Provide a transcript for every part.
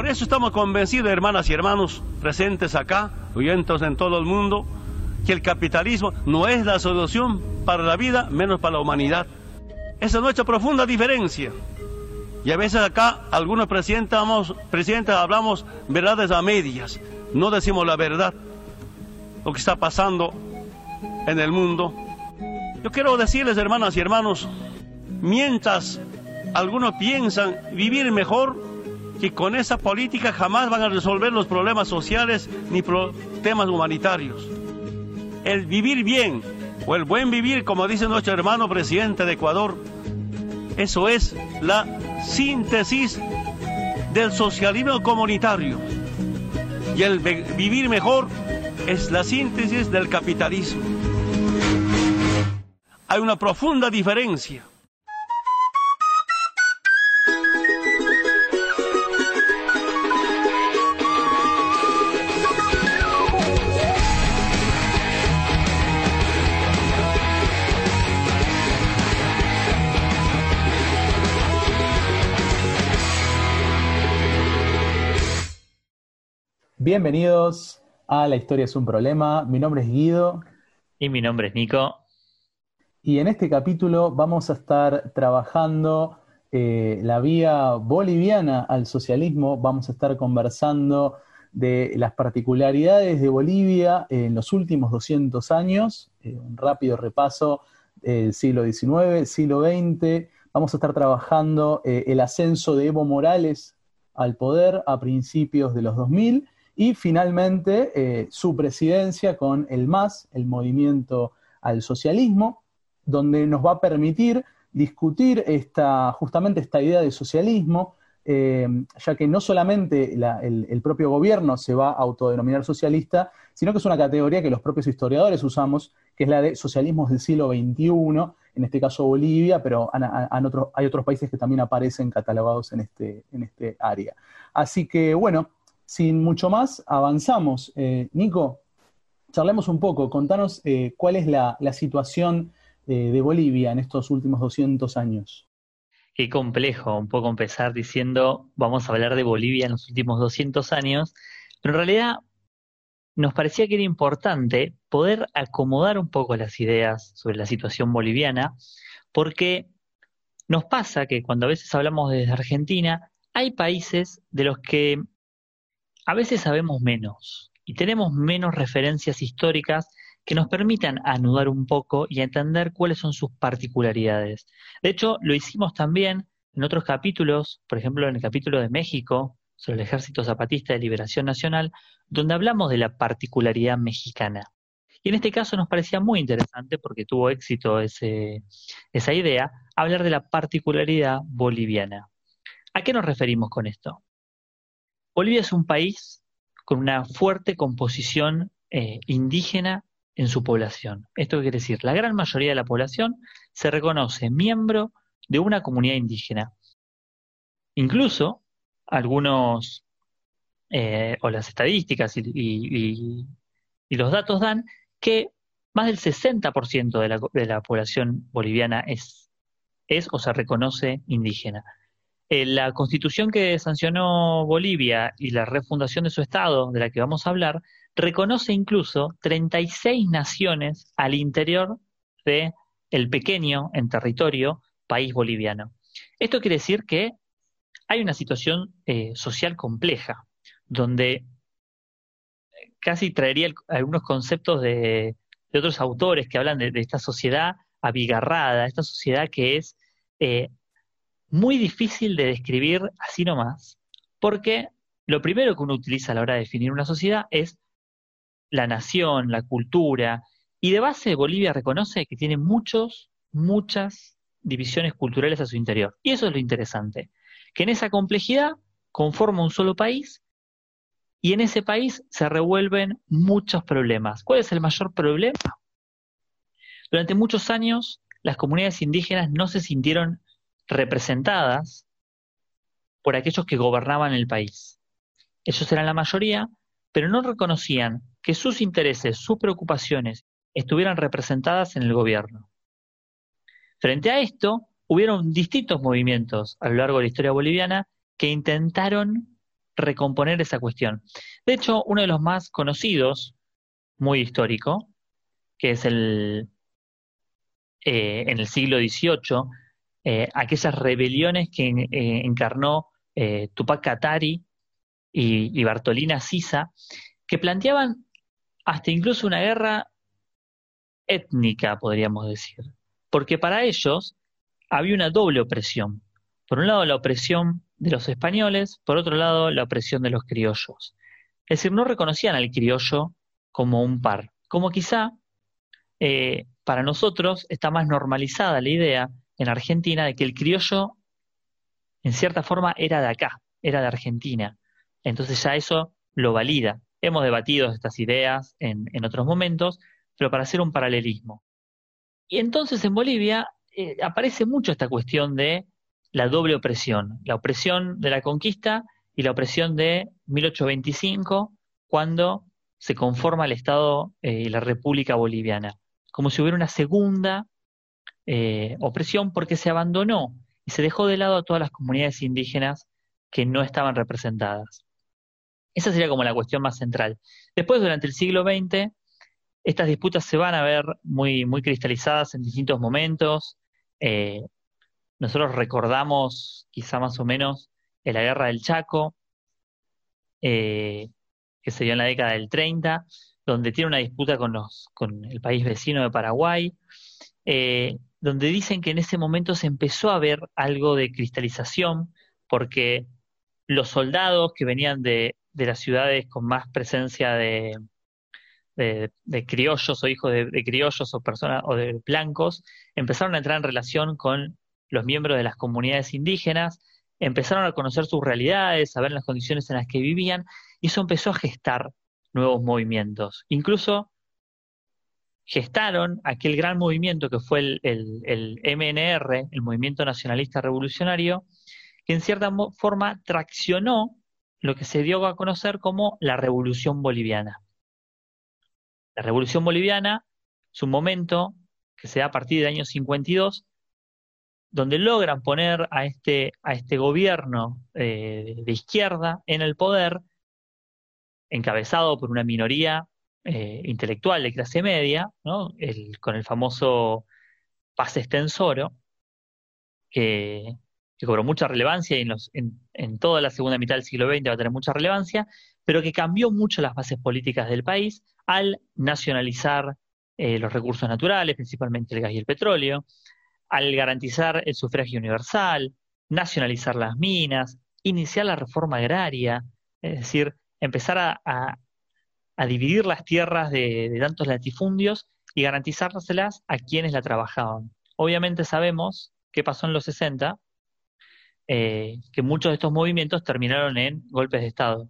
Por eso estamos convencidos, hermanas y hermanos presentes acá, oyentes en todo el mundo, que el capitalismo no es la solución para la vida, menos para la humanidad. Esa es nuestra profunda diferencia. Y a veces acá algunos presidentes, presidentes hablamos verdades a medias, no decimos la verdad, lo que está pasando en el mundo. Yo quiero decirles, hermanas y hermanos, mientras algunos piensan vivir mejor, que con esa política jamás van a resolver los problemas sociales ni temas humanitarios. El vivir bien o el buen vivir, como dice nuestro hermano presidente de Ecuador, eso es la síntesis del socialismo comunitario. Y el vivir mejor es la síntesis del capitalismo. Hay una profunda diferencia. Bienvenidos a La Historia es un Problema. Mi nombre es Guido. Y mi nombre es Nico. Y en este capítulo vamos a estar trabajando eh, la vía boliviana al socialismo. Vamos a estar conversando de las particularidades de Bolivia en los últimos 200 años. Eh, un rápido repaso del siglo XIX, siglo XX. Vamos a estar trabajando eh, el ascenso de Evo Morales al poder a principios de los 2000 y finalmente eh, su presidencia con el MAS, el Movimiento al Socialismo, donde nos va a permitir discutir esta, justamente esta idea de socialismo, eh, ya que no solamente el, propio gobierno se va a autodenominar socialista, sino que es una categoría que los propios historiadores usamos, que es la de socialismos del siglo XXI, en este caso Bolivia, pero hay otros países que también aparecen catalogados en este, en este área. Así que, bueno, sin mucho más, avanzamos. Eh, Nico, charlemos un poco, contanos eh, cuál es la, situación eh, de Bolivia en estos últimos 200 años. Qué complejo un poco empezar diciendo vamos a hablar de Bolivia en los últimos 200 años, pero en realidad nos parecía que era importante poder acomodar un poco las ideas sobre la situación boliviana, porque nos pasa que cuando a veces hablamos desde Argentina, hay países de los que a veces sabemos menos y tenemos menos referencias históricas que nos permitan anudar un poco y entender cuáles son sus particularidades. De hecho, lo hicimos también en otros capítulos, por ejemplo, en el capítulo de México, sobre el Ejército Zapatista de Liberación Nacional, donde hablamos de la particularidad mexicana. Y en este caso nos parecía muy interesante, porque tuvo éxito esa idea, hablar de la particularidad boliviana. ¿A qué nos referimos con esto? Bolivia es un país con una fuerte composición eh, indígena en su población. Esto quiere decir, la gran mayoría de la población se reconoce miembro de una comunidad indígena. Incluso algunos, eh, o las estadísticas y, los datos dan que más del 60% de la, de la población boliviana es, es o se reconoce indígena. Eh, la constitución que sancionó Bolivia y la refundación de su Estado, de la que vamos a hablar, reconoce incluso 36 naciones al interior de el pequeño en territorio país boliviano. Esto quiere decir que hay una situación eh, social compleja, donde casi traería algunos conceptos de, otros autores que hablan de, esta sociedad abigarrada, esta sociedad que es eh, muy difícil de describir así nomás, porque lo primero que uno utiliza a la hora de definir una sociedad es la nación, la cultura, y de base Bolivia reconoce que tiene muchos, muchas divisiones culturales a su interior. Y eso es lo interesante, que en esa complejidad conforma un solo país y en ese país se revuelven muchos problemas. ¿Cuál es el mayor problema? Durante muchos años las comunidades indígenas no se sintieron representadas por aquellos que gobernaban el país. Ellos eran la mayoría, pero no reconocían que sus intereses, sus preocupaciones estuvieran representadas en el gobierno. Frente a esto, hubieron distintos movimientos a lo largo de la historia boliviana que intentaron recomponer esa cuestión. De hecho, uno de los más conocidos, muy histórico, que es el eh, en el siglo XVIII, eh, aquellas rebeliones que eh, encarnó Tupac Katari y, y Bartolina Sisa, que planteaban hasta incluso una guerra étnica, podríamos decir. Porque para ellos había una doble opresión. Por un lado, la opresión de los españoles, por otro lado, la opresión de los criollos. Es decir, no reconocían al criollo como un par, como quizá eh, para nosotros está más normalizada la idea en Argentina de que el criollo, en cierta forma, era de acá, era de Argentina. Entonces ya eso lo valida. Hemos debatido estas ideas en, otros momentos, pero para hacer un paralelismo. Y entonces en Bolivia eh, aparece mucho esta cuestión de la doble opresión, la opresión de la conquista y la opresión de 1825, cuando se conforma el Estado eh, y la República Boliviana, como si hubiera una segunda eh, opresión porque se abandonó y se dejó de lado a todas las comunidades indígenas que no estaban representadas. Esa sería como la cuestión más central. Después, durante el siglo XX, estas disputas se van a ver muy, muy cristalizadas en distintos momentos. Eh, nosotros recordamos quizá más o menos la guerra del Chaco, eh, que se dio en la década del 30, donde tiene una disputa con el país vecino de Paraguay, eh, donde dicen que en ese momento se empezó a ver algo de cristalización, porque los soldados que venían de, las ciudades con más presencia de, criollos o hijos de, criollos o personas o de blancos empezaron a entrar en relación con los miembros de las comunidades indígenas, empezaron a conocer sus realidades, a ver las condiciones en las que vivían, y eso empezó a gestar nuevos movimientos. Incluso gestaron aquel gran movimiento que fue el, MNR, el Movimiento Nacionalista Revolucionario, que en cierta forma traccionó lo que se dio a conocer como la Revolución Boliviana. La Revolución Boliviana es un momento que se da a partir del año 52, donde logran poner a este, este gobierno eh, de izquierda en el poder, encabezado por una minoría eh, intelectual de clase media, con el famoso Paz Extensoro, que, cobró mucha relevancia y en, en, toda la segunda mitad del siglo XX va a tener mucha relevancia, pero que cambió mucho las bases políticas del país al nacionalizar eh, los recursos naturales, principalmente el gas y el petróleo, al garantizar el sufragio universal, nacionalizar las minas, iniciar la reforma agraria, es decir, empezar a, dividir las tierras de, tantos latifundios y garantizárselas a quienes la trabajaban. Obviamente sabemos qué pasó en los 60, eh, que muchos de estos movimientos terminaron en golpes de Estado.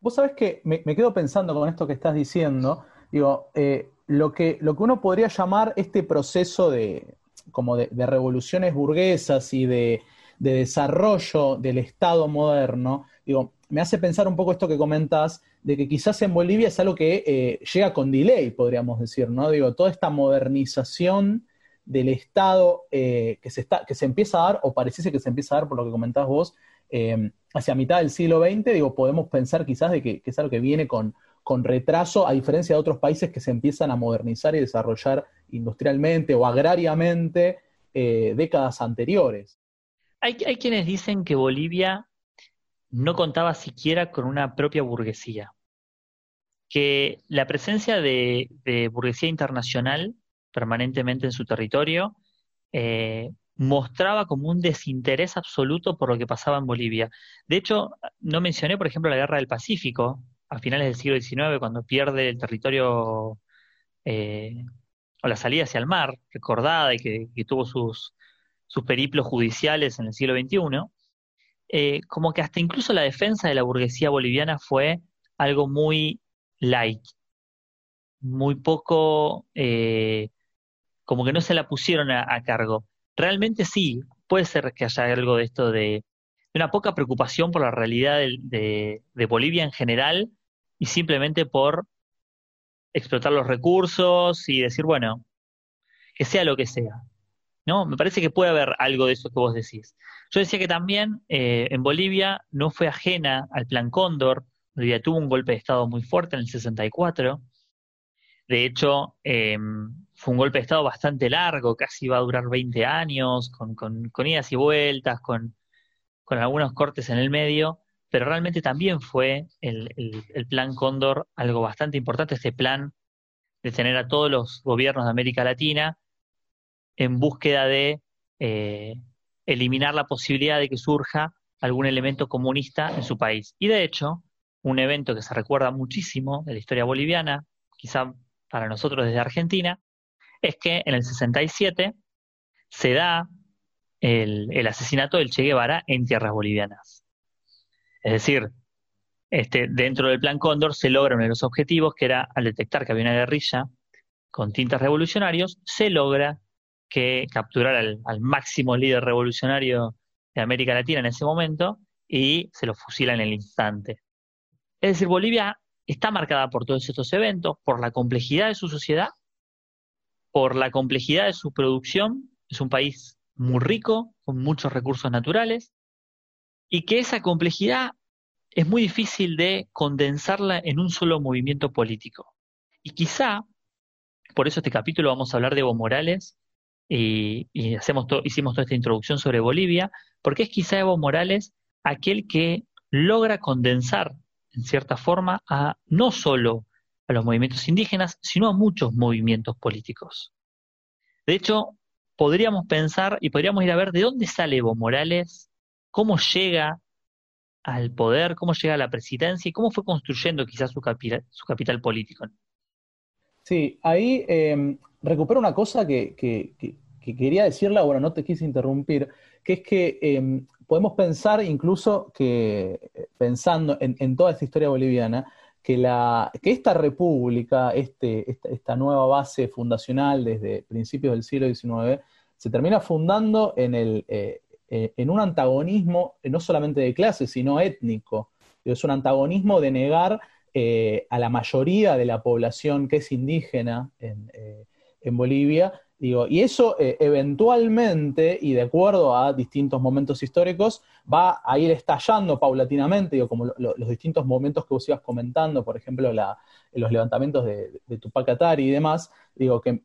Vos sabés que me, quedo pensando con esto que estás diciendo, digo, eh, lo, que, lo que uno podría llamar este proceso de, como de, revoluciones burguesas y de, desarrollo del Estado moderno, digo, me hace pensar un poco esto que comentas, de que quizás en Bolivia es algo que eh, llega con delay, podríamos decir, ¿no? Digo, toda esta modernización del Estado eh, que, se está, que se empieza a dar, o pareciese que se empieza a dar por lo que comentás vos, eh, hacia mitad del siglo XX, digo, podemos pensar quizás de que, es algo que viene con, con retraso, a diferencia de otros países que se empiezan a modernizar y desarrollar industrialmente o agrariamente décadas anteriores. Hay, quienes dicen que Bolivia no contaba siquiera con una propia burguesía, que la presencia de, burguesía internacional permanentemente en su territorio eh, mostraba como un desinterés absoluto por lo que pasaba en Bolivia. De hecho, no mencioné, por ejemplo, la Guerra del Pacífico, a finales del siglo XIX, cuando pierde el territorio eh, o la salida hacia el mar, recordada y que, tuvo sus, sus, periplos judiciales en el siglo XXI, eh, como que hasta incluso la defensa de la burguesía boliviana fue algo muy light, muy poco, eh, como que no se la pusieron a, cargo. Realmente sí, puede ser que haya algo de esto de, una poca preocupación por la realidad de Bolivia en general y simplemente por explotar los recursos y decir, bueno, que sea lo que sea. ¿no? Me parece que puede haber algo de eso que vos decís. Yo decía que también eh, en Bolivia no fue ajena al Plan Cóndor, Bolivia tuvo un golpe de Estado muy fuerte en el 64. De hecho, em, fue un golpe de Estado bastante largo, casi iba a durar 20 años, con, con, idas y vueltas, con, algunos cortes en el medio, pero realmente también fue el, el, Plan Cóndor algo bastante importante, este plan de tener a todos los gobiernos de América Latina en búsqueda de eh, eliminar la posibilidad de que surja algún elemento comunista en su país. Y de hecho, un evento que se recuerda muchísimo de la historia boliviana, quizá para nosotros desde Argentina, es que en el 67 se da el, asesinato del Che Guevara en tierras bolivianas. Es decir, este, dentro del plan Cóndor se logra uno de los objetivos, que era al detectar que había una guerrilla con tintas revolucionarios, se logra que capturar al, máximo líder revolucionario de América Latina en ese momento y se lo fusila en el instante. Es decir, Bolivia está marcada por todos estos eventos, por la complejidad de su sociedad, por la complejidad de su producción. Es un país muy rico, con muchos recursos naturales, y que esa complejidad es muy difícil de condensarla en un solo movimiento político. Y quizá, por eso este capítulo vamos a hablar de Evo Morales y, hacemos hicimos toda esta introducción sobre Bolivia, porque es quizá Evo Morales aquel que logra condensar, en cierta forma, a no solo a los movimientos indígenas, sino a muchos movimientos políticos. De hecho, podríamos pensar y podríamos ir a ver de dónde sale Evo Morales, cómo llega al poder, cómo llega a la presidencia y cómo fue construyendo quizás su capital, su capital político. Sí, ahí eh, recupero una cosa que, que quería decirla, bueno, no te quise interrumpir, que es que em, podemos pensar incluso que, eh, pensando en, toda esta historia boliviana, que, la, que esta república, este, esta, nueva base fundacional desde principios del siglo XIX, se termina fundando en, el, eh, eh, en un antagonismo no solamente de clase, sino étnico. Es un antagonismo de negar a la mayoría de la población que es indígena en, en Bolivia y eso eh, eventualmente, y de acuerdo a distintos momentos históricos, va a ir estallando paulatinamente, digo, como los distintos momentos que vos ibas comentando, por ejemplo, los levantamientos de, Tupac Atari y demás, digo, que,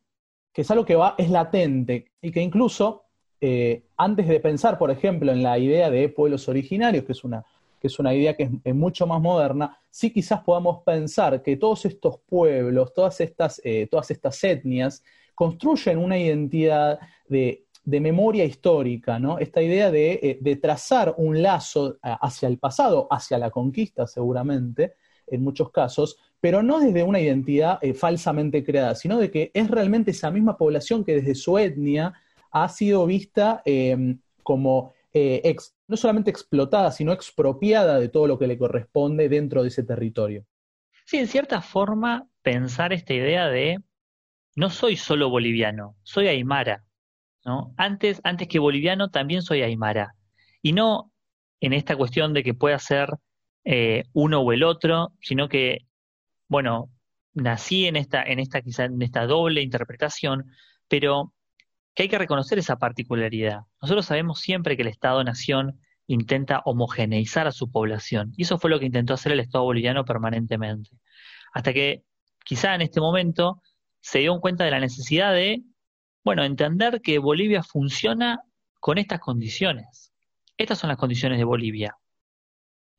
es algo que va, es latente, y que incluso eh, antes de pensar, por ejemplo, en la idea de pueblos originarios, que es una, que es una idea que es, mucho más moderna, sí quizás podamos pensar que todos estos pueblos, todas estas, eh, todas estas etnias, construyen una identidad de, memoria histórica, ¿no? Esta idea eh, de, trazar un lazo eh, hacia el pasado, hacia la conquista seguramente, en muchos casos, pero no desde una identidad eh, falsamente creada, sino de que es realmente esa misma población que desde su etnia ha sido vista em, como no solamente explotada, sino expropiada de todo lo que le corresponde dentro de ese territorio. Sí, en cierta forma, pensar esta idea de no soy solo boliviano, soy aymara. ¿no? Antes, antes que boliviano, también soy aymara. Y no en esta cuestión de que pueda ser eh, uno o el otro, sino que, bueno, nací en esta, en esta, quizá en esta doble interpretación, pero que hay que reconocer esa particularidad. Nosotros sabemos siempre que el Estado-Nación intenta homogeneizar a su población, y eso fue lo que intentó hacer el Estado boliviano permanentemente. Hasta que quizá en este momento se dio cuenta de la necesidad de, bueno, entender que Bolivia funciona con estas condiciones. Estas son las condiciones de Bolivia.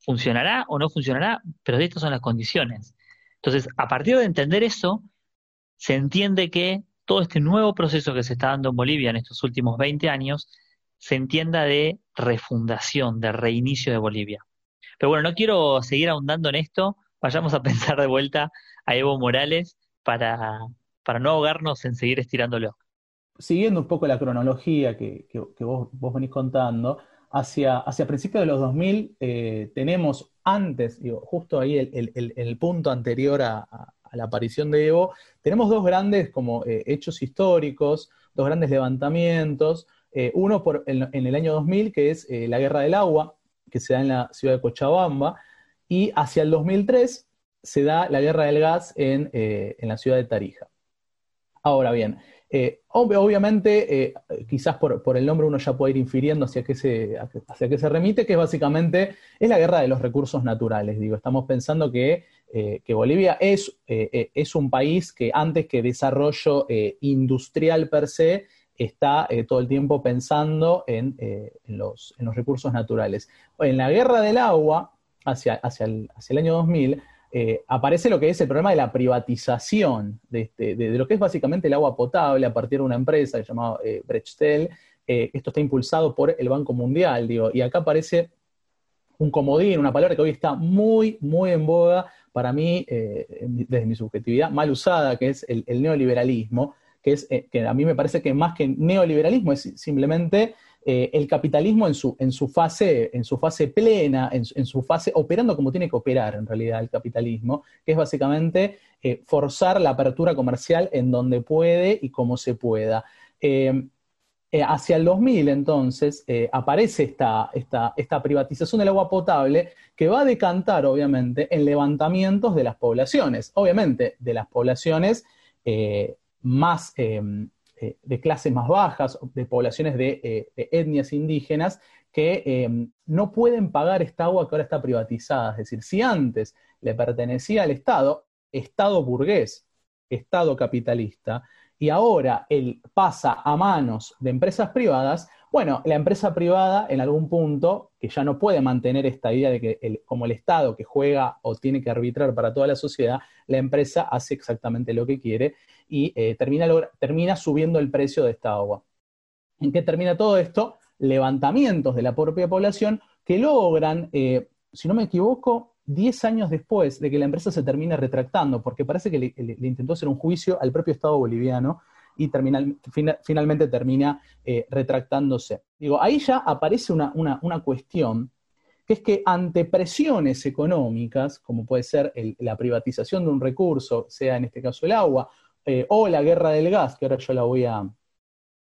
¿Funcionará o no funcionará? Pero estas son las condiciones. Entonces, a partir de entender eso, se entiende que todo este nuevo proceso que se está dando en Bolivia en estos últimos 20 años, se entienda de refundación, de reinicio de Bolivia. Pero bueno, no quiero seguir ahondando en esto, vayamos a pensar de vuelta a Evo Morales para, para no ahogarnos en seguir estirándolo. Siguiendo un poco la cronología que, vos, venís contando, hacia, hacia principios de los 2000 eh, tenemos antes, digo, justo ahí el, el, punto anterior a, la aparición de Evo, tenemos dos grandes como eh, hechos históricos, dos grandes levantamientos, eh, uno en, el año 2000, que es la Guerra del Agua, que se da en la ciudad de Cochabamba, y hacia el 2003 se da la Guerra del Gas en, en la ciudad de Tarija. Ahora bien, Eh, obviamente, eh, quizás por, el nombre uno ya puede ir infiriendo hacia qué, se, hacia qué se remite, que es básicamente es la guerra de los recursos naturales. Digo, estamos pensando que, eh, Bolivia es, es, un país que antes que desarrollo industrial per se, está todo el tiempo pensando en, los, recursos naturales. En la guerra del agua, hacia, hacia, el, hacia el año 2000, eh, aparece lo que es el problema de la privatización este, de, lo que es básicamente el agua potable a partir de una empresa llamada eh, Brechtel. Eh, esto está impulsado por el Banco Mundial, digo, y acá aparece un comodín, una palabra que hoy está muy, muy en boga para mí, desde mi subjetividad, mal usada, que es el, el neoliberalismo, que, es, que a mí me parece que más que neoliberalismo es simplemente eh, el capitalismo en su, en su, fase, en su fase plena, en, su fase operando como tiene que operar en realidad el capitalismo, que es básicamente eh, forzar la apertura comercial en donde puede y como se pueda. Eh, hacia el 2000, entonces, aparece esta, esta, esta, privatización del agua potable que va a decantar, obviamente, en levantamientos de las poblaciones, obviamente, de las poblaciones más eh, de clases más bajas, de poblaciones de, eh, etnias indígenas, que em, no pueden pagar esta agua que ahora está privatizada. Es decir, si antes le pertenecía al Estado, Estado burgués, Estado capitalista, y ahora él pasa a manos de empresas privadas, bueno, la empresa privada en algún punto, que ya no puede mantener esta idea de que como el Estado que juega o tiene que arbitrar para toda la sociedad, la empresa hace exactamente lo que quiere y eh, termina, termina subiendo el precio de esta agua. ¿En qué termina todo esto? Levantamientos de la propia población que logran, eh, si no me equivoco, 10 años después de que la empresa se termine retractando, porque parece que le, intentó hacer un juicio al propio Estado boliviano y finalmente termina eh, retractándose. Digo, ahí ya aparece una, una, cuestión, que es que ante presiones económicas, como puede ser la privatización de un recurso, sea en este caso el agua, eh, o la guerra del gas, que ahora yo la voy a,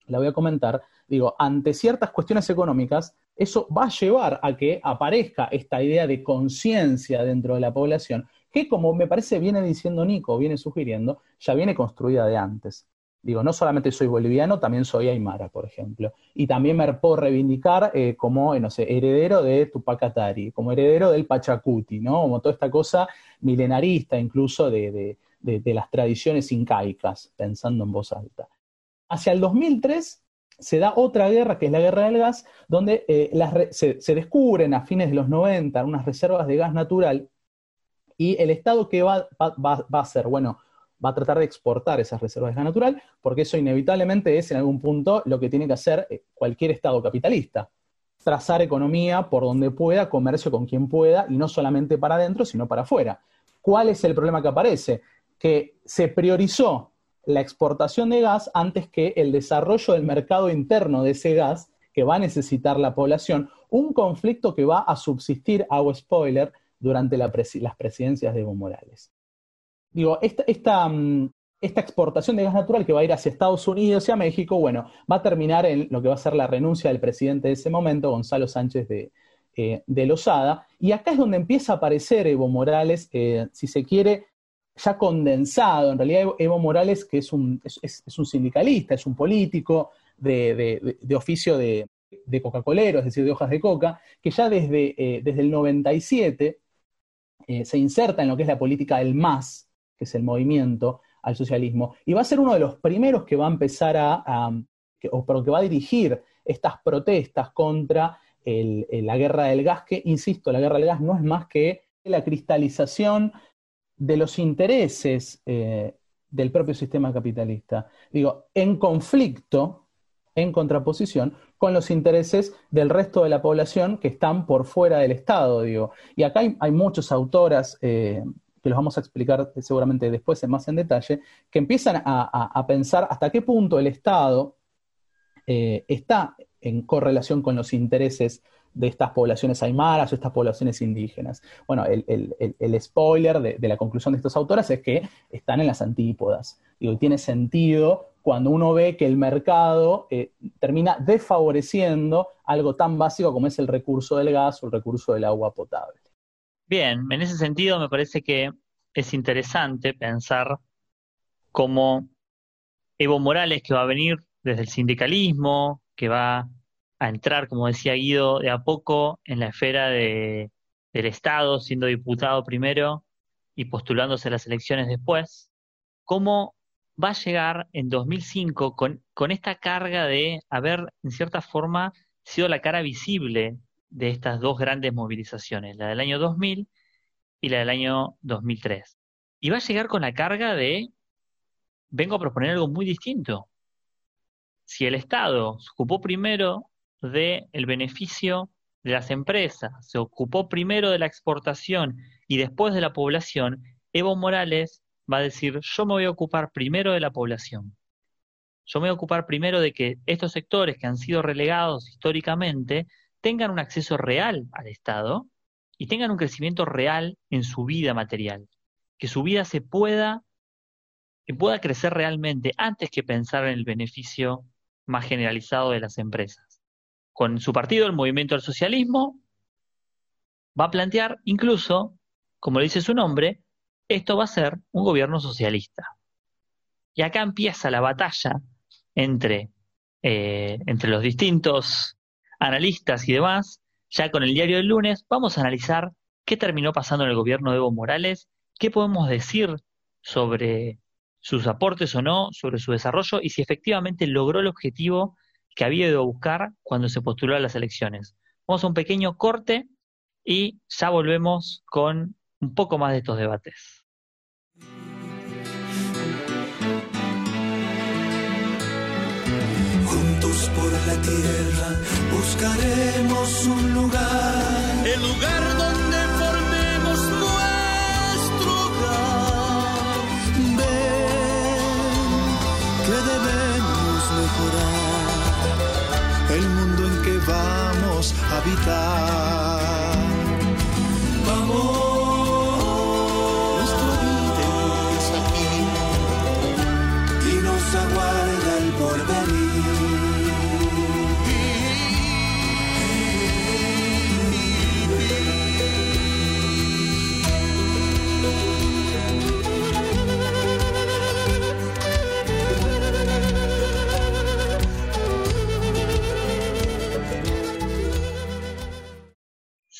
la voy a comentar, digo, ante ciertas cuestiones económicas, eso va a llevar a que aparezca esta idea de conciencia dentro de la población, que como me parece viene diciendo Nico, viene sugiriendo, ya viene construida de antes. Digo, no solamente soy boliviano, también soy aymara, por ejemplo. Y también me puedo reivindicar eh, como, eh, no sé, heredero de Tupac Atari, como heredero del Pachacuti, ¿no? Como toda esta cosa milenarista incluso de, de, las tradiciones incaicas, pensando en voz alta. Hacia el 2003 se da otra guerra, que es la guerra del gas, donde eh, se, descubren a fines de los 90 unas reservas de gas natural y el Estado que va, va, a hacer, bueno, va a tratar de exportar esas reservas de gas natural, porque eso inevitablemente es en algún punto lo que tiene que hacer eh, cualquier Estado capitalista, trazar economía por donde pueda, comercio con quien pueda, y no solamente para adentro, sino para afuera. ¿Cuál es el problema que aparece? que se priorizó la exportación de gas antes que el desarrollo del mercado interno de ese gas que va a necesitar la población, un conflicto que va a subsistir, hago spoiler, durante las presidencias de Evo Morales. Digo, esta, mm, esta, exportación de gas natural que va a ir hacia Estados Unidos y a México, bueno, va a terminar en lo que va a ser la renuncia del presidente de ese momento, Gonzalo Sánchez de, eh, Lozada. Y acá es donde empieza a aparecer Evo Morales, eh, si se quiere, ya condensado. En realidad, Evo Morales, que es un, es, un sindicalista, es un político de, oficio de, Coca-Colero, es decir, de hojas de coca, que ya desde, eh, desde el 97 eh, se inserta en lo que es la política del MAS, que es el movimiento al socialismo, y va a ser uno de los primeros que va a empezar a, o que va a dirigir estas protestas contra la guerra del gas, que, insisto, la guerra del gas no es más que la cristalización de los intereses eh, del propio sistema capitalista. Digo, en conflicto, en contraposición, con los intereses del resto de la población que están por fuera del Estado, digo. Y acá hay, muchos autoras, eh, que los vamos a explicar seguramente después más en detalle, que empiezan a, pensar hasta qué punto el Estado eh, está en correlación con los intereses de estas poblaciones aymaras o estas poblaciones indígenas. Bueno, el, spoiler de, la conclusión de estos autores es que están en las antípodas. y tiene sentido cuando uno ve que el mercado eh, termina desfavoreciendo algo tan básico como es el recurso del gas o el recurso del agua potable. Bien, en ese sentido me parece que es interesante pensar cómo Evo Morales, que va a venir desde el sindicalismo, que va a entrar, como decía Guido, de a poco en la esfera de, del Estado, siendo diputado primero y postulándose a las elecciones después, cómo va a llegar en 2005 con, con esta carga de haber, en cierta forma, sido la cara visible de estas dos grandes movilizaciones, la del año 2000 y la del año 2003. Y va a llegar con la carga de, vengo a proponer algo muy distinto. Si el Estado se ocupó primero del el beneficio de las empresas, se ocupó primero de la exportación y después de la población, Evo Morales va a decir, yo me voy a ocupar primero de la población. Yo me voy a ocupar primero de que estos sectores que han sido relegados históricamente tengan un acceso real al Estado y tengan un crecimiento real en su vida material. Que su vida se pueda, que pueda crecer realmente antes que pensar en el beneficio más generalizado de las empresas. Con su partido, el Movimiento del Socialismo, va a plantear incluso, como le dice su nombre, esto va a ser un gobierno socialista. Y acá empieza la batalla entre, eh, entre los distintos analistas y demás. Ya con el diario del lunes vamos a analizar qué terminó pasando en el gobierno de Evo Morales, qué podemos decir sobre sus aportes o no, sobre su desarrollo y si efectivamente logró el objetivo que había ido a buscar cuando se postuló a las elecciones. Vamos a un pequeño corte y ya volvemos con un poco más de estos debates. por la tierra buscaremos un lugar, el lugar donde formemos nuestro hogar. Ven que debemos mejorar el mundo en que vamos a habitar.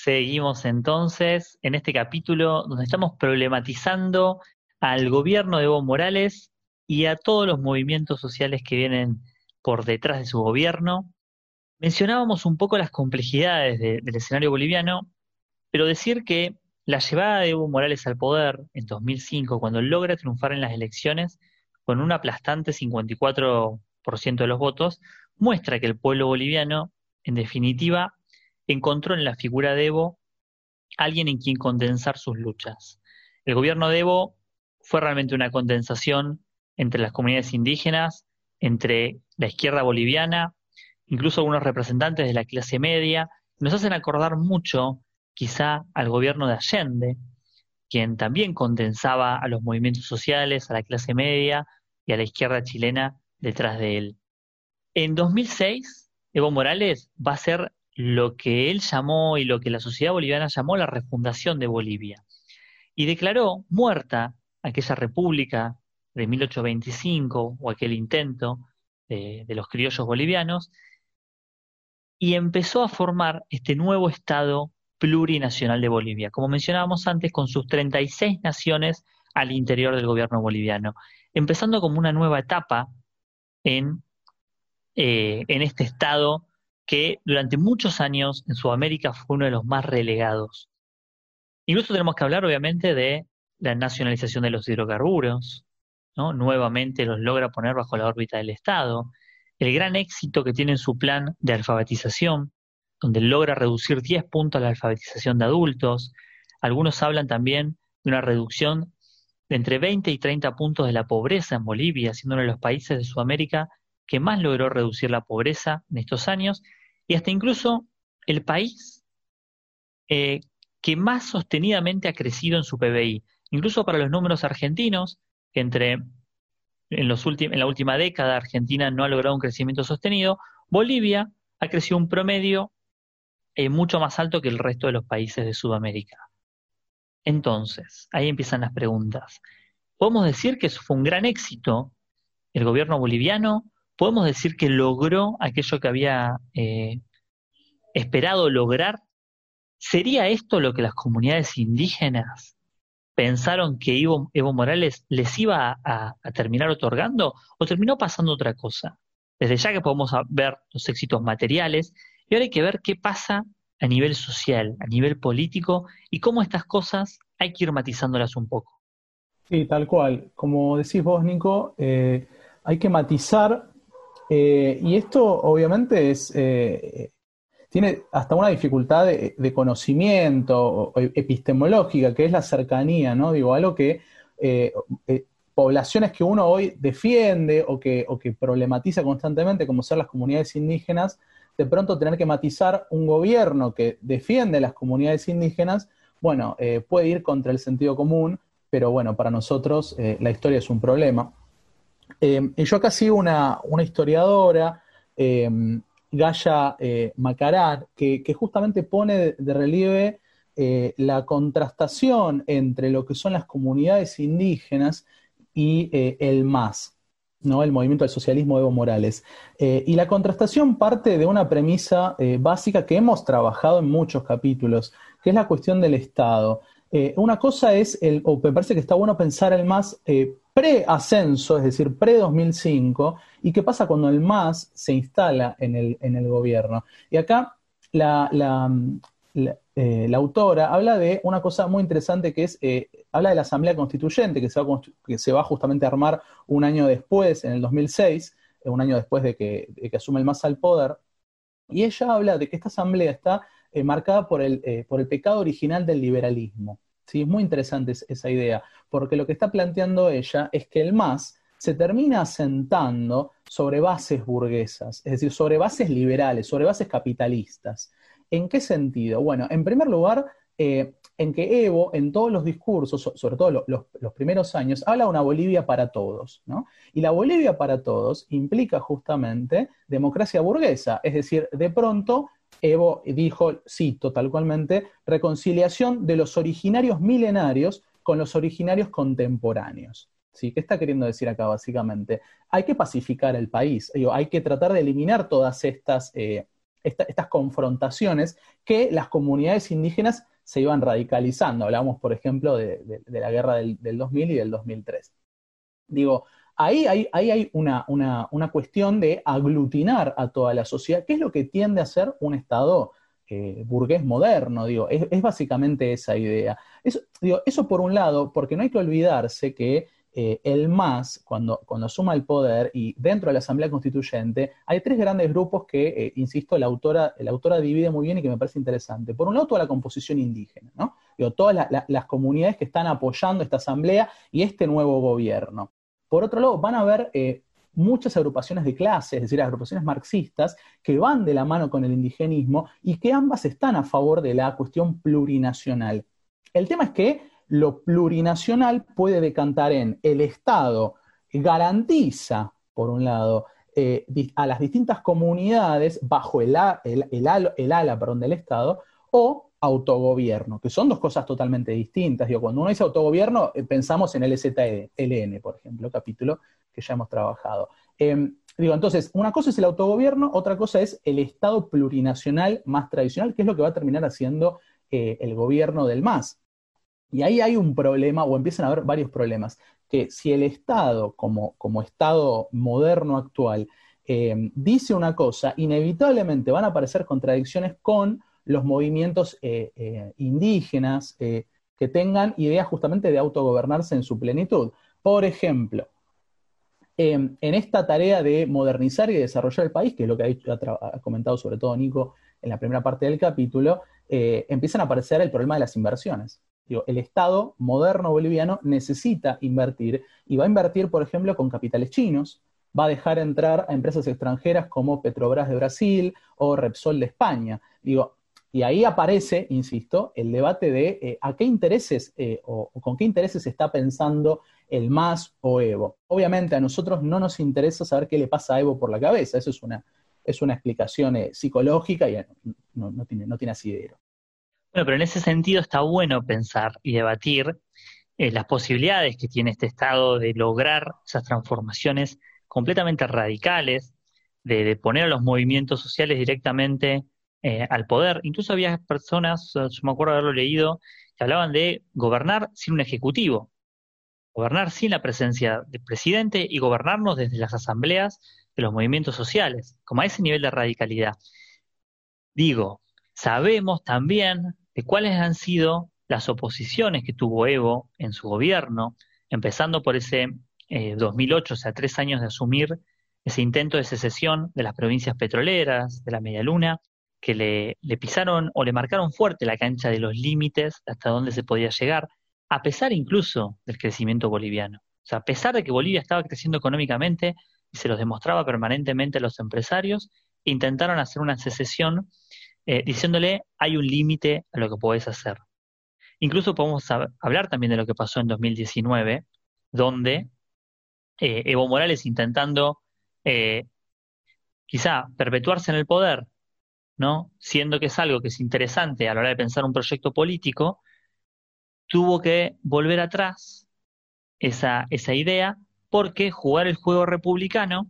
Seguimos entonces en este capítulo donde estamos problematizando al gobierno de Evo Morales y a todos los movimientos sociales que vienen por detrás de su gobierno. Mencionábamos un poco las complejidades del escenario boliviano, pero decir que la llevada de Evo Morales al poder en 2005, cuando logra triunfar en las elecciones con un aplastante 54% de los votos, muestra que el pueblo boliviano, en definitiva, encontró en la figura de Evo alguien en quien condensar sus luchas. El gobierno de Evo fue realmente una condensación entre las comunidades indígenas, entre la izquierda boliviana, incluso algunos representantes de la clase media, nos hacen acordar mucho quizá al gobierno de Allende, quien también condensaba a los movimientos sociales, a la clase media y a la izquierda chilena detrás de él. En 2006, Evo Morales va a ser lo que él llamó y lo que la sociedad boliviana llamó la refundación de Bolivia. Y declaró muerta aquella república de 1825 o aquel intento de, de los criollos bolivianos y empezó a formar este nuevo Estado plurinacional de Bolivia, como mencionábamos antes, con sus 36 naciones al interior del gobierno boliviano, empezando como una nueva etapa en, eh, en este Estado que durante muchos años en Sudamérica fue uno de los más relegados. Incluso tenemos que hablar, obviamente, de la nacionalización de los hidrocarburos, ¿no? Nuevamente los logra poner bajo la órbita del Estado. El gran éxito que tiene en su plan de alfabetización, donde logra reducir 10 puntos la alfabetización de adultos. Algunos hablan también de una reducción de entre 20 y 30 puntos de la pobreza en Bolivia, siendo uno de los países de Sudamérica que más logró reducir la pobreza en estos años y hasta incluso el país eh, que más sostenidamente ha crecido en su PBI. Incluso para los números argentinos, que entre en, los en la última década Argentina no ha logrado un crecimiento sostenido, Bolivia ha crecido un promedio eh, mucho más alto que el resto de los países de Sudamérica. Entonces, ahí empiezan las preguntas. ¿Podemos decir que eso fue un gran éxito el gobierno boliviano? ¿Podemos decir que logró aquello que había eh, esperado lograr? ¿Sería esto lo que las comunidades indígenas pensaron que Evo, Morales les iba a, terminar otorgando o terminó pasando otra cosa? Desde ya que podemos ver los éxitos materiales y ahora hay que ver qué pasa a nivel social, a nivel político y cómo estas cosas hay que ir matizándolas un poco. Sí, tal cual. Como decís vos, Nico, eh, hay que matizar eh, y esto obviamente es eh, tiene hasta una dificultad de, conocimiento epistemológica, que es la cercanía, ¿no? Digo, algo que eh, eh, poblaciones que uno hoy defiende o que, o que problematiza constantemente, como ser las comunidades indígenas, de pronto tener que matizar un gobierno que defiende las comunidades indígenas, bueno, eh, puede ir contra el sentido común, pero bueno, para nosotros la historia es un problema. Y yo acá sigo una, una historiadora, Gaya eh, Macarar, que, justamente pone de, relieve eh, la contrastación entre lo que son las comunidades indígenas y eh, el MAS, ¿no? el movimiento del socialismo de Evo Morales. y la contrastación parte de una premisa básica que hemos trabajado en muchos capítulos, que es la cuestión del Estado. una cosa es, el, o me parece que está bueno pensar el MAS pre-ascenso, es decir, pre-2005, y qué pasa cuando el MAS se instala en el, gobierno. Y acá la, la, eh, autora habla de una cosa muy interesante que es, eh, habla de la Asamblea Constituyente, que se, va, justamente a armar un año después, en el 2006, eh, un año después de que, asume el MAS al poder, y ella habla de que esta asamblea está marcada por el pecado original del liberalismo. ¿Sí? Es muy interesante esa idea, porque lo que está planteando ella es que el MAS se termina asentando sobre bases burguesas, es decir, sobre bases liberales, sobre bases capitalistas. ¿En qué sentido? Bueno, en primer lugar, eh, en que Evo, en todos los discursos, sobre todo los, primeros años, habla de una Bolivia para todos, ¿no? Y la Bolivia para todos implica justamente democracia burguesa, es decir, de pronto Evo dijo, cito tal cualmente, reconciliación de los originarios milenarios con los originarios contemporáneos. ¿Sí? ¿Qué está queriendo decir acá básicamente? Hay que pacificar el país, hay que tratar de eliminar todas estas, eh, estas confrontaciones que las comunidades indígenas se iban radicalizando. Hablamos, por ejemplo, de, la guerra del, del, 2000 y del 2003. Digo, Ahí hay, una, cuestión de aglutinar a toda la sociedad, que es lo que tiende a ser un Estado eh, burgués moderno, digo, es, básicamente esa idea. Eso, por un lado, porque no hay que olvidarse que eh, el MAS, cuando, cuando suma el poder y dentro de la Asamblea Constituyente, hay tres grandes grupos que, eh, insisto, la autora, la autora divide muy bien y que me parece interesante. Por un lado, toda la composición indígena, ¿no? Digo, todas las comunidades que están apoyando esta Asamblea y este nuevo gobierno. Por otro lado, van a haber eh, muchas agrupaciones de clases, es decir, agrupaciones marxistas, que van de la mano con el indigenismo y que ambas están a favor de la cuestión plurinacional. El tema es que lo plurinacional puede decantar en el Estado garantiza, por un lado, eh, a las distintas comunidades bajo el, el, ala perdón, del Estado, o autogobierno, que son dos cosas totalmente distintas. Digo, cuando uno dice autogobierno, eh, pensamos en el ZLN, por ejemplo, capítulo que ya hemos trabajado. Em, digo, entonces, una cosa es el autogobierno, otra cosa es el Estado plurinacional más tradicional, que es lo que va a terminar haciendo eh, el gobierno del MAS. Y ahí hay un problema, o empiezan a haber varios problemas, que si el Estado, como, como Estado moderno actual, em, dice una cosa, inevitablemente van a aparecer contradicciones con los movimientos eh, eh, indígenas eh, que tengan ideas justamente de autogobernarse en su plenitud. Por ejemplo, em, en esta tarea de modernizar y desarrollar el país, que es lo que ha, comentado sobre todo Nico en la primera parte del capítulo, empiezan a aparecer el problema de las inversiones. el Estado moderno boliviano necesita invertir y va a invertir, por ejemplo, con capitales chinos, va a dejar entrar a empresas extranjeras como Petrobras de Brasil o Repsol de España. Digo, y ahí aparece, insisto, el debate de eh, a qué intereses eh, o, con qué intereses está pensando el MAS o Evo. Obviamente a nosotros no nos interesa saber qué le pasa a Evo por la cabeza, eso es una, es una explicación eh, psicológica y no, tiene, no tiene asidero. Bueno, pero en ese sentido está bueno pensar y debatir las posibilidades que tiene este Estado de lograr esas transformaciones completamente radicales, de, poner a los movimientos sociales directamente eh, al poder. Incluso había personas, yo me acuerdo haberlo leído, que hablaban de gobernar sin un ejecutivo, gobernar sin la presencia del presidente y gobernarnos desde las asambleas de los movimientos sociales, como a ese nivel de radicalidad. Digo, sabemos también de cuáles han sido las oposiciones que tuvo Evo en su gobierno, empezando por ese 2008, eh, o sea, tres años de asumir ese intento de secesión de las provincias petroleras, de la Media Luna, que le, pisaron o le marcaron fuerte la cancha de los límites hasta dónde se podía llegar, a pesar incluso del crecimiento boliviano. O sea, a pesar de que Bolivia estaba creciendo económicamente y se los demostraba permanentemente a los empresarios, intentaron hacer una secesión eh, diciéndole hay un límite a lo que podés hacer. Incluso podemos hablar también de lo que pasó en 2019, donde eh, Evo Morales intentando eh, quizá perpetuarse en el poder, ¿no? Siendo que es algo que es interesante a la hora de pensar un proyecto político, tuvo que volver atrás esa, esa idea porque jugar el juego republicano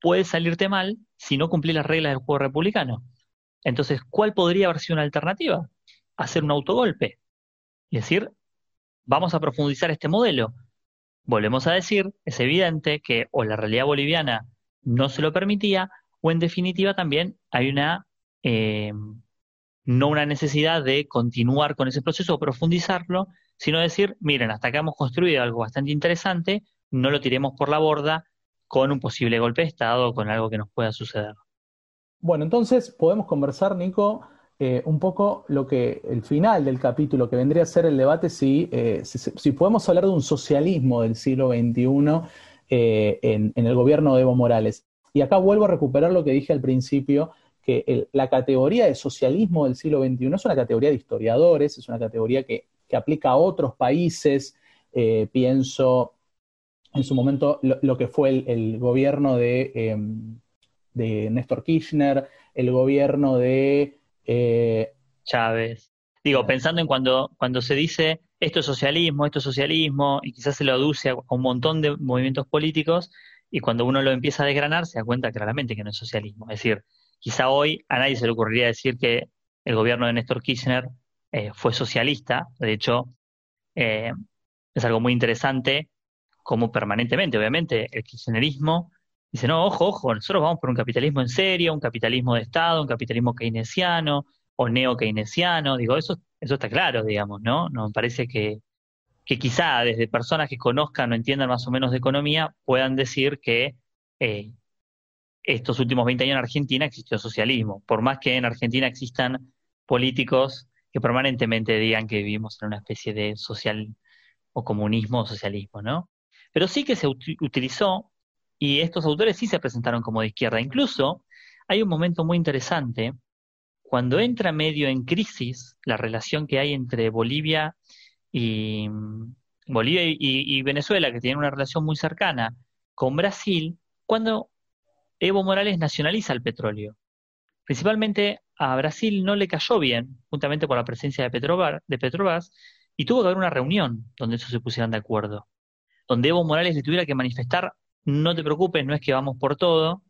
puede salirte mal si no cumplís las reglas del juego republicano. Entonces, ¿cuál podría haber sido una alternativa? Hacer un autogolpe. Es decir, vamos a profundizar este modelo. Volvemos a decir, es evidente que o la realidad boliviana no se lo permitía, o en definitiva también hay una, eh, no una necesidad de continuar con ese proceso o profundizarlo, sino decir, miren, hasta acá hemos construido algo bastante interesante, no lo tiremos por la borda con un posible golpe de Estado o con algo que nos pueda suceder. Bueno, entonces podemos conversar, Nico, eh, un poco lo que el final del capítulo, que vendría a ser el debate si, eh, si, podemos hablar de un socialismo del siglo XXI eh, en, el gobierno de Evo Morales. Y acá vuelvo a recuperar lo que dije al principio, que la categoría de socialismo del siglo XXI es una categoría de historiadores, es una categoría que, aplica a otros países. pienso en su momento lo, que fue el, gobierno de, em, de Néstor Kirchner, el gobierno de eh, Chávez. Digo, pensando en cuando, cuando se dice esto es socialismo, esto es socialismo, y quizás se lo aduce a un montón de movimientos políticos, y cuando uno lo empieza a desgranar se da cuenta claramente que no es socialismo. Es decir, quizá hoy a nadie se le ocurriría decir que el gobierno de Néstor Kirchner eh, fue socialista, de hecho, eh, es algo muy interesante, como permanentemente, obviamente, el kirchnerismo Dice, no, ojo, ojo, nosotros vamos por un capitalismo en serio, un capitalismo de Estado, un capitalismo keynesiano o neo-keynesiano. Digo, eso, está claro, digamos, ¿no? Nos parece que, que quizá desde personas que conozcan o entiendan más o menos de economía puedan decir que eh, estos últimos 20 años en Argentina existió socialismo, por más que en Argentina existan políticos que permanentemente digan que vivimos en una especie de social o comunismo o socialismo, ¿no? Pero sí que se utilizó y estos autores sí se presentaron como de izquierda. Incluso hay un momento muy interesante cuando entra medio en crisis la relación que hay entre Bolivia y Bolivia y, Venezuela, que tienen una relación muy cercana, con Brasil, cuando Evo Morales nacionaliza el petróleo. Principalmente a Brasil no le cayó bien, juntamente por la presencia de, Petrobar, Petrobras, y tuvo que haber una reunión donde eso se pusieran de acuerdo, donde Evo Morales le tuviera que manifestar no te preocupes, no es que vamos por todo,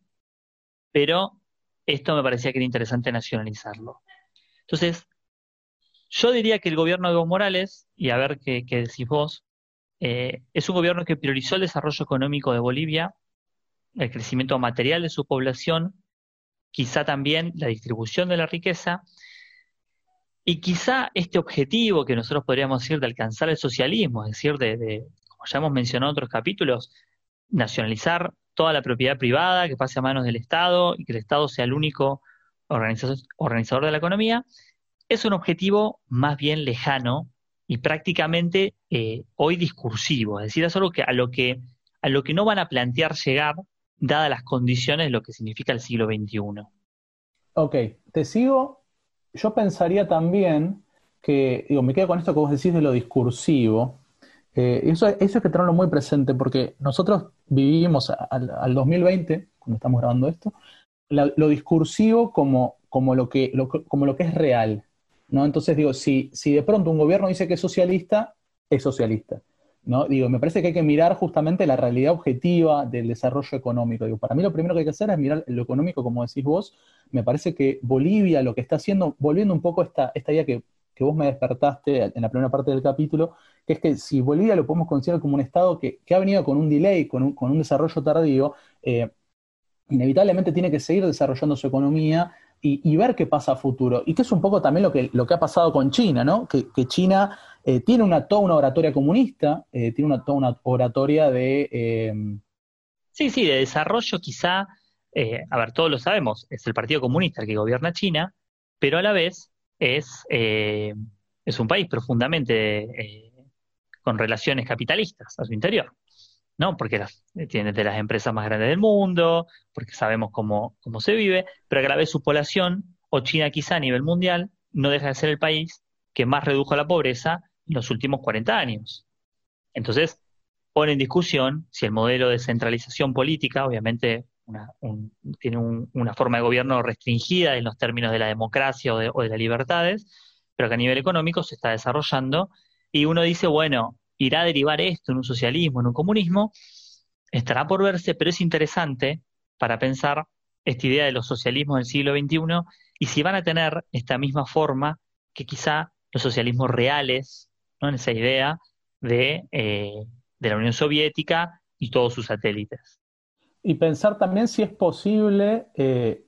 pero esto me parecía que era interesante nacionalizarlo. Entonces, yo diría que el gobierno de Evo Morales, y a ver qué, decís vos, eh, es un gobierno que priorizó el desarrollo económico de Bolivia, el crecimiento material de su población, quizá también la distribución de la riqueza, y quizá este objetivo que nosotros podríamos decir de alcanzar el socialismo, es decir, de como ya hemos mencionado en otros capítulos, nacionalizar toda la propiedad privada que pase a manos del Estado y que el Estado sea el único organizador, de la economía, es un objetivo más bien lejano y prácticamente eh, hoy discursivo, es decir, es algo que a lo que a lo que no van a plantear llegar dadas las condiciones lo que significa el siglo XXI. Ok, te sigo. Yo pensaría también que, digo, me quedo con esto que vos decís de lo discursivo, eh, eso, eso hay que tenerlo muy presente porque nosotros vivimos al, 2020, cuando estamos grabando esto, lo discursivo como, como, lo que, como lo que es real. ¿no? Entonces digo, si, si de pronto un gobierno dice que es socialista, es socialista. ¿No? Digo, me parece que hay que mirar justamente la realidad objetiva del desarrollo económico. Digo, para mí lo primero que hay que hacer es mirar lo económico, como decís vos. Me parece que Bolivia lo que está haciendo, volviendo un poco a esta, esta idea que, vos me despertaste en la primera parte del capítulo, que es que si Bolivia lo podemos considerar como un Estado que, ha venido con un delay, con un, con un desarrollo tardío, eh, inevitablemente tiene que seguir desarrollando su economía y, ver qué pasa a futuro. Y que es un poco también lo que, lo que ha pasado con China, ¿no? Que, China eh, tiene una, toda una oratoria comunista, eh, tiene una, toda una oratoria de... Em, sí, sí, de desarrollo quizá, eh, a ver, todos lo sabemos, es el Partido Comunista el que gobierna China, pero a la vez es, es un país profundamente con relaciones capitalistas a su interior. ¿No? Porque las, eh, tiene de las empresas más grandes del mundo, porque sabemos cómo, cómo se vive, pero a la vez su población, o China quizá a nivel mundial, no deja de ser el país que más redujo la pobreza en los últimos 40 años. Entonces, pone en discusión si el modelo de centralización política, obviamente tiene una forma de gobierno restringida en los términos de la democracia o de, o de las libertades, pero que a nivel económico se está desarrollando, y uno dice, bueno, irá a derivar esto en un socialismo, en un comunismo, estará por verse, pero es interesante para pensar esta idea de los socialismos del siglo XXI y si van a tener esta misma forma que quizá los socialismos reales, ¿no? en esa idea de, eh, la Unión Soviética y todos sus satélites. Y pensar también si es posible eh,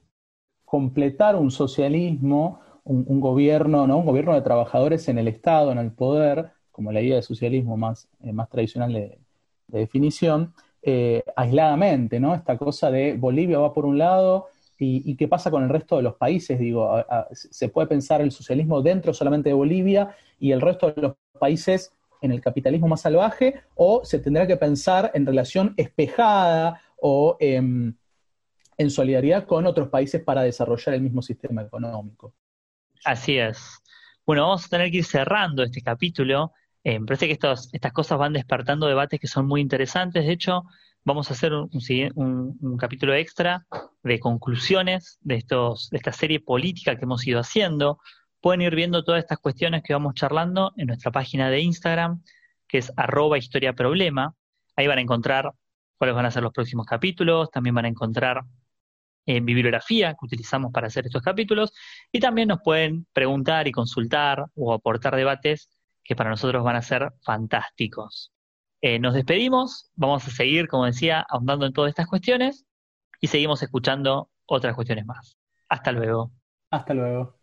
completar un socialismo, un, gobierno, ¿no? un gobierno de trabajadores en el Estado, en el poder, como la idea de socialismo más, eh, más tradicional de, definición, eh, aisladamente, ¿no? Esta cosa de Bolivia va por un lado y, qué pasa con el resto de los países. Digo, se puede pensar el socialismo dentro solamente de Bolivia y el resto de los países en el capitalismo más salvaje, o se tendrá que pensar en relación espejada o em, en solidaridad con otros países para desarrollar el mismo sistema económico. Así es. Bueno, vamos a tener que ir cerrando este capítulo. Eh, me parece que estas cosas van despertando debates que son muy interesantes. De hecho, vamos a hacer un, capítulo extra de conclusiones de, estos, de esta serie política que hemos ido haciendo. Pueden ir viendo todas estas cuestiones que vamos charlando en nuestra página de Instagram, que es arroba historia problema. Ahí van a encontrar cuáles van a ser los próximos capítulos, también van a encontrar eh, bibliografía que utilizamos para hacer estos capítulos y también nos pueden preguntar y consultar o aportar debates que para nosotros van a ser fantásticos. Eh, nos despedimos, vamos a seguir, como decía, ahondando en todas estas cuestiones y seguimos escuchando otras cuestiones más. Hasta luego. Hasta luego.